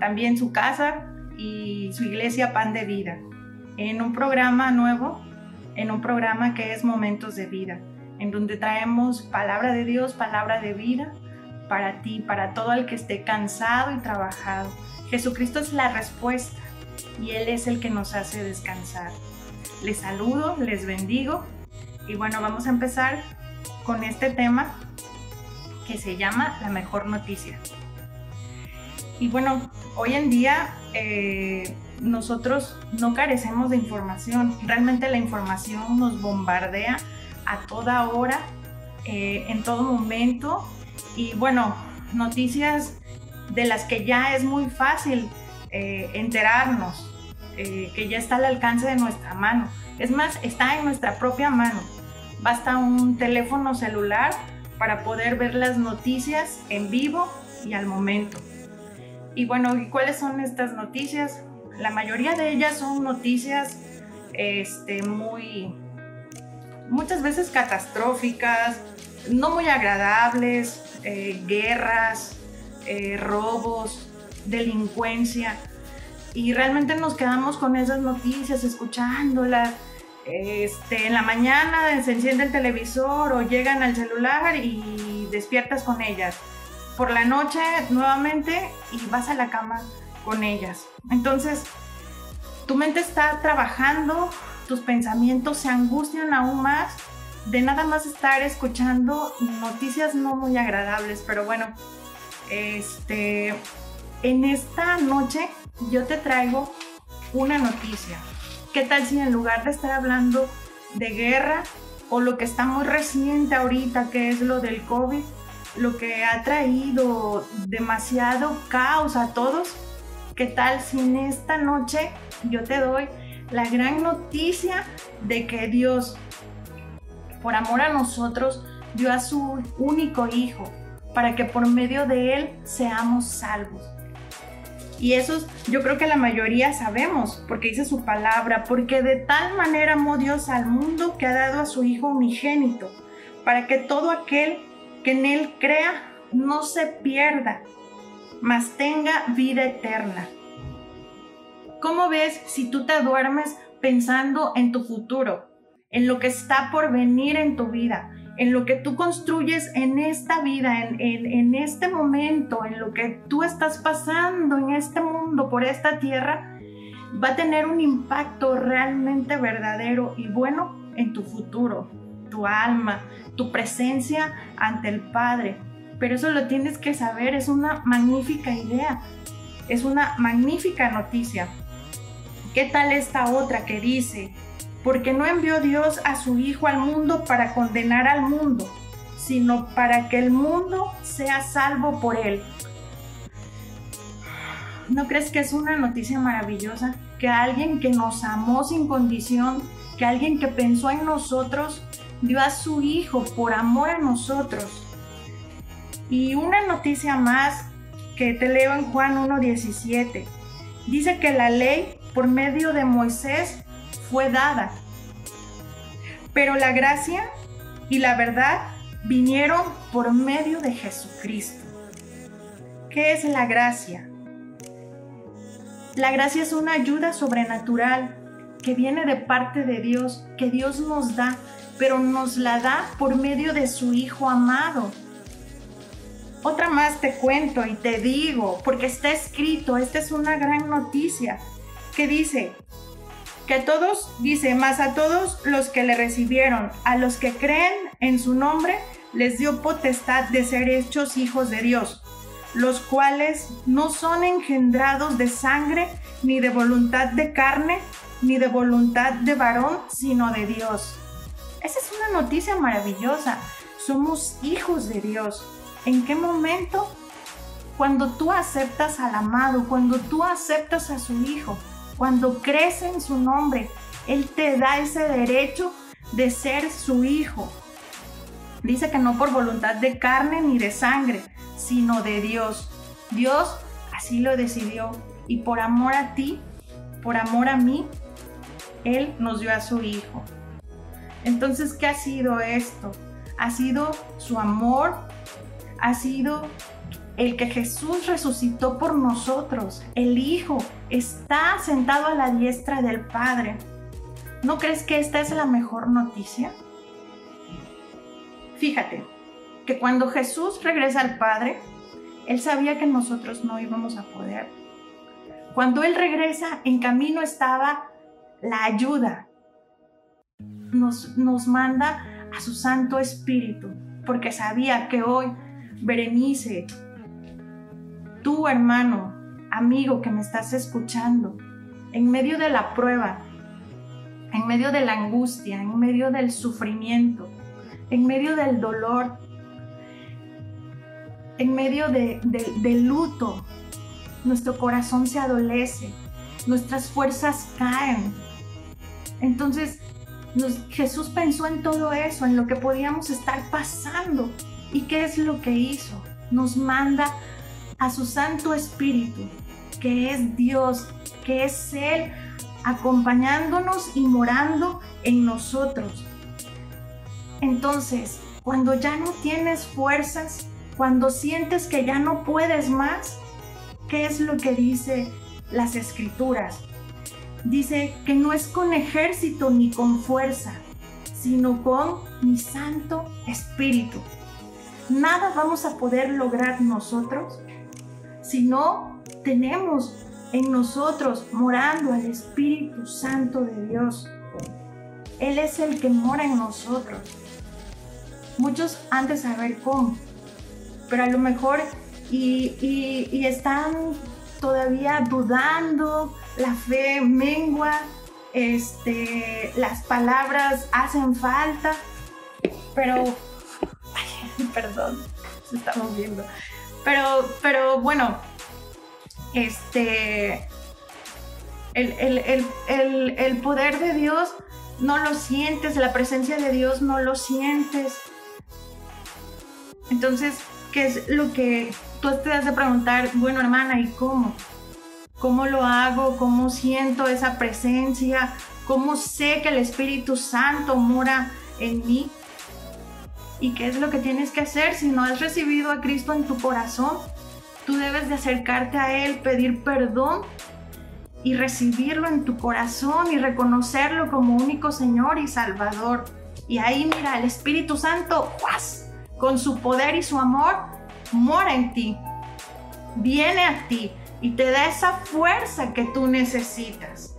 también su casa y su iglesia Pan de Vida, en un programa nuevo, en un programa que es Momentos de Vida, en donde traemos palabra de Dios, palabra de vida para ti, para todo el que esté cansado y trabajado. Jesucristo es la respuesta y Él es el que nos hace descansar. Les saludo, les bendigo y bueno, vamos a empezar con este tema que se llama La mejor noticia. Y bueno, hoy en día eh, nosotros no carecemos de información. Realmente la información nos bombardea a toda hora, eh, en todo momento. Y bueno, noticias de las que ya es muy fácil eh, enterarnos, que ya está al alcance de nuestra mano. Es más, está en nuestra propia mano. Basta un teléfono celular para poder ver las noticias en vivo y al momento. Y bueno, ¿y cuáles son estas noticias? La mayoría de ellas son noticias este, muy, muchas veces catastróficas, no muy agradables, eh, guerras, eh, robos, delincuencia. Y realmente nos quedamos con esas noticias, escuchándolas, este, en la mañana se enciende el televisor o llegan al celular y despiertas con ellas. Por la noche nuevamente y vas a la cama con ellas. Entonces, tu mente está trabajando, tus pensamientos se angustian aún más de nada más estar escuchando noticias no muy agradables, pero bueno, este, en esta noche yo te traigo una noticia, ¿Qué tal si en lugar de estar hablando de guerra o lo que está muy reciente ahorita, que es lo del COVID, lo que ha traído demasiado caos a todos, ¿qué tal si en esta noche yo te doy la gran noticia de que Dios, por amor a nosotros, dio a su único Hijo para que por medio de Él seamos salvos? Y eso yo creo que la mayoría sabemos, porque dice su palabra, porque de tal manera amó Dios al mundo que ha dado a su Hijo unigénito, para que todo aquel que en Él crea no se pierda, mas tenga vida eterna. ¿Cómo ves si tú te duermes pensando en tu futuro, en lo que está por venir en tu vida? en lo que tú construyes en esta vida, en, este momento, en lo que tú estás pasando en este mundo, por esta tierra, va a tener un impacto realmente verdadero y bueno en tu futuro, tu alma, tu presencia ante el Padre. Pero eso lo tienes que saber, es una magnífica idea, es una magnífica noticia. ¿Qué tal esta otra que dice, porque no envió Dios a su Hijo al mundo para condenar al mundo, sino para que el mundo sea salvo por él. ¿No crees que es una noticia maravillosa? Que alguien que nos amó sin condición, que alguien que pensó en nosotros, dio a su Hijo por amor a nosotros. Y una noticia más que te leo en Juan 1.17. Dice que la ley por medio de Moisés fue dada. Pero la gracia y la verdad vinieron por medio de Jesucristo. ¿Qué es la gracia? La gracia es una ayuda sobrenatural que viene de parte de Dios, que Dios nos da, pero nos la da por medio de su Hijo amado. Otra más te cuento y te digo, porque está escrito, esta es una gran noticia, que dice, que todos, dice, más a todos los que le recibieron, a los que creen en su nombre, les dio potestad de ser hechos hijos de Dios, los cuales no son engendrados de sangre, ni de voluntad de carne, ni de voluntad de varón, sino de Dios. Esa es una noticia maravillosa. Somos hijos de Dios. ¿En qué momento? Cuando tú aceptas al amado, cuando tú aceptas a su hijo, cuando crece en su nombre, Él te da ese derecho de ser su hijo. Dice que no por voluntad de carne ni de sangre, sino de Dios. Dios así lo decidió y por amor a ti, por amor a mí, Él nos dio a su hijo. Entonces, ¿qué ha sido esto? Ha sido su amor, ha sido el que Jesús resucitó por nosotros. El Hijo está sentado a la diestra del Padre. ¿No crees que esta es la mejor noticia? Fíjate que cuando Jesús regresa al Padre, Él sabía que nosotros no íbamos a poder. Cuando Él regresa, en camino estaba la ayuda. Nos, nos manda a su Santo Espíritu, porque sabía que hoy Berenice, tú hermano, amigo que me estás escuchando, en medio de la prueba, en medio de la angustia, en medio del sufrimiento, en medio del dolor, en medio del luto, nuestro corazón se adolece, nuestras fuerzas caen. Entonces, Jesús pensó en todo eso, en lo que podíamos estar pasando. ¿Y qué es lo que hizo? Nos manda a su Santo Espíritu, que es Dios, que es Él acompañándonos y morando en nosotros. Entonces, cuando ya no tienes fuerzas, cuando sientes que ya no puedes más, ¿qué es lo que dice las escrituras? Dice que no es con ejército ni con fuerza, sino con mi Santo Espíritu. Nada vamos a poder lograr nosotros si no tenemos en nosotros, morando el Espíritu Santo de Dios. Él es el que mora en nosotros. Muchos han de saber cómo, pero a lo mejor y, están todavía dudando, la fe mengua, este, las palabras hacen falta, pero, perdón, se está moviendo, pero, pero bueno, este, el, poder de Dios no lo sientes, la presencia de Dios no lo sientes. Entonces, ¿qué es lo que tú te has de preguntar? Bueno, hermana, ¿y cómo? ¿Cómo lo hago? ¿Cómo siento esa presencia? ¿Cómo sé que el Espíritu Santo mora en mí? ¿Y qué es lo que tienes que hacer si no has recibido a Cristo en tu corazón? Tú debes de acercarte a Él, pedir perdón y recibirlo en tu corazón y reconocerlo como único Señor y Salvador. Y ahí mira, el Espíritu Santo, con su poder y su amor, mora en ti, viene a ti y te da esa fuerza que tú necesitas.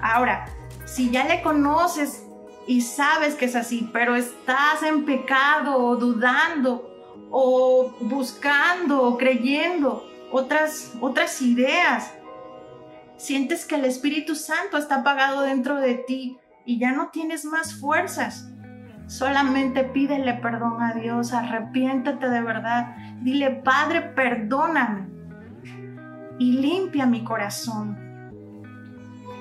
Ahora, si ya le conoces y sabes que es así, pero estás en pecado o dudando o buscando o creyendo otras, otras ideas. Sientes que el Espíritu Santo está apagado dentro de ti y ya no tienes más fuerzas. Solamente pídele perdón a Dios, arrepiéntete de verdad. Dile, Padre, perdóname y limpia mi corazón.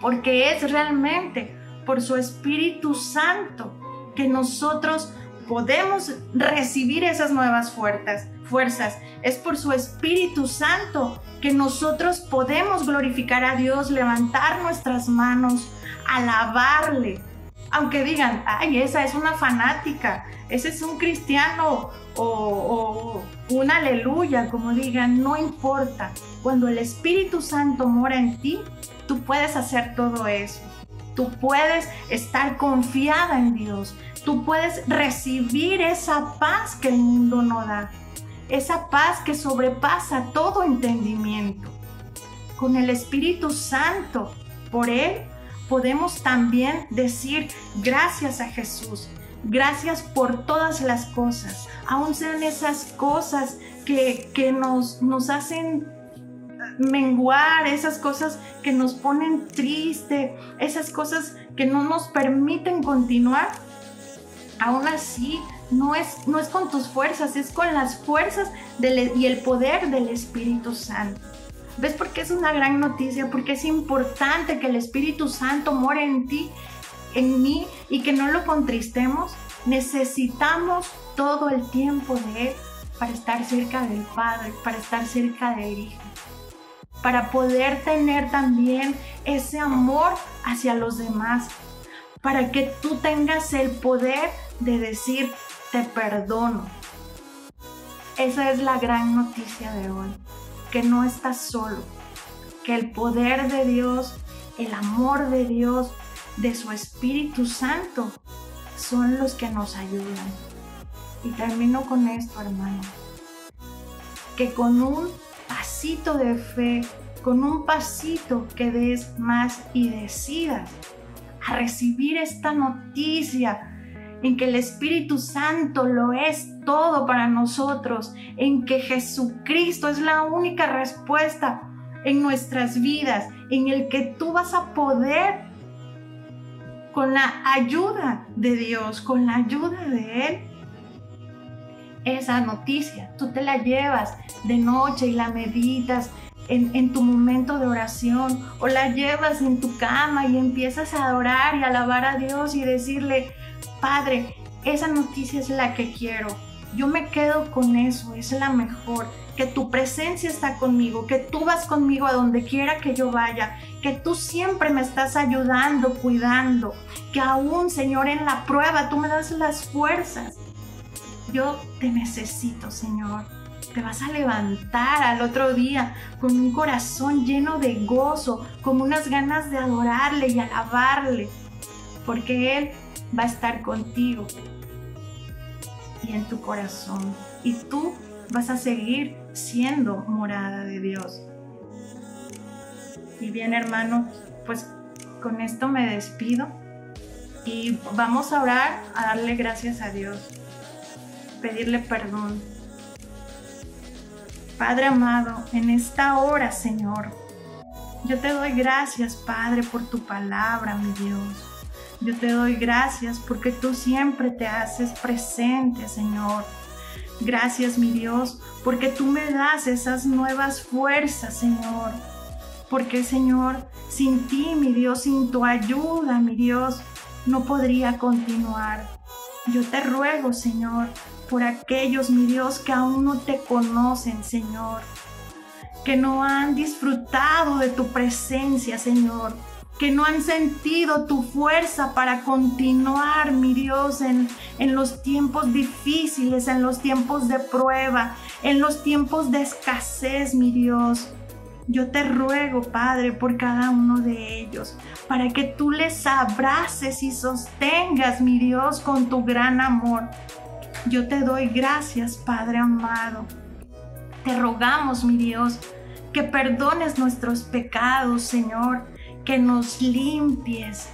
Porque es realmente por su Espíritu Santo que nosotros podemos recibir esas nuevas fuerzas, fuerzas. Es por su Espíritu Santo que nosotros podemos glorificar a Dios, levantar nuestras manos, alabarle. Aunque digan, ay, esa es una fanática, ese es un cristiano o, o un aleluya, como digan, no importa. Cuando el Espíritu Santo mora en ti, tú puedes hacer todo eso. Tú puedes estar confiada en Dios. Tú puedes recibir esa paz que el mundo no da. Esa paz que sobrepasa todo entendimiento. Con el Espíritu Santo, por Él, podemos también decir gracias a Jesús. Gracias por todas las cosas. Aún sean esas cosas que, que nos, nos hacen menguar, esas cosas que nos ponen triste, esas cosas que no nos permiten continuar. aún así no es, no es con tus fuerzas, es con las fuerzas y el poder del Espíritu Santo. ¿Ves por qué es una gran noticia? Porque es importante que el Espíritu Santo more en ti, en mí, y que no lo contristemos. Necesitamos todo el tiempo de Él para estar cerca del Padre, para estar cerca del Hijo, para poder tener también ese amor hacia los demás, para que tú tengas el poder de decir, te perdono. Esa es la gran noticia de hoy, que no estás solo, que el poder de Dios, el amor de Dios, de su Espíritu Santo, son los que nos ayudan. Y termino con esto, hermano, que con un pasito de fe, con un pasito que des más y decidas a recibir esta noticia en que el Espíritu Santo lo es todo para nosotros, en que Jesucristo es la única respuesta en nuestras vidas, en el que tú vas a poder, con la ayuda de Dios, con la ayuda de Él, esa noticia, tú te la llevas de noche y la meditas en, en, tu momento de oración o la llevas en tu cama y empiezas a adorar y alabar a Dios y decirle, Padre, esa noticia es la que quiero. Yo me quedo con eso, es la mejor. Que tu presencia está conmigo, que tú vas conmigo a donde quiera que yo vaya, que tú siempre me estás ayudando, cuidando, que aún, Señor, en la prueba tú me das las fuerzas. Yo te necesito, Señor. Te vas a levantar al otro día con un corazón lleno de gozo, con unas ganas de adorarle y alabarle, porque Él va a estar contigo y en tu corazón. Y tú vas a seguir siendo morada de Dios. Y bien, hermanos, pues con esto me despido y vamos a orar, a darle gracias a Dios, pedirle perdón. Padre amado, en esta hora, Señor, yo te doy gracias, Padre, por tu palabra, mi Dios. Yo te doy gracias porque tú siempre te haces presente, Señor. Gracias, mi Dios, porque tú me das esas nuevas fuerzas, Señor. Porque, Señor, sin ti, mi Dios, sin tu ayuda, mi Dios, no podría continuar. Yo te ruego, Señor, por aquellos, mi Dios, que aún no te conocen, Señor, que no han disfrutado de tu presencia, Señor que no han sentido tu fuerza para continuar, mi Dios, en, en los tiempos difíciles, en los tiempos de prueba, en los tiempos de escasez, mi Dios. Yo te ruego, Padre, por cada uno de ellos, para que tú les abraces y sostengas, mi Dios, con tu gran amor. Yo te doy gracias, Padre amado. Te rogamos, mi Dios, que perdones nuestros pecados, Señor, que nos limpies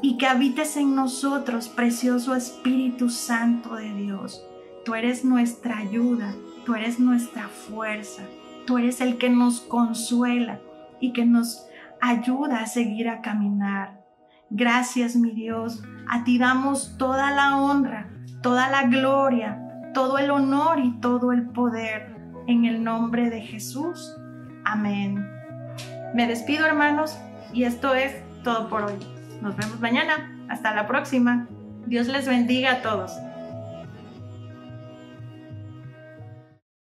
y que habites en nosotros, precioso Espíritu Santo de Dios. Tú eres nuestra ayuda, tú eres nuestra fuerza, tú eres el que nos consuela y que nos ayuda a seguir a caminar. Gracias, mi Dios. A ti damos toda la honra, toda la gloria, todo el honor y todo el poder. En el nombre de Jesús. Amén. Me despido hermanos y esto es todo por hoy. Nos vemos mañana. Hasta la próxima. Dios les bendiga a todos.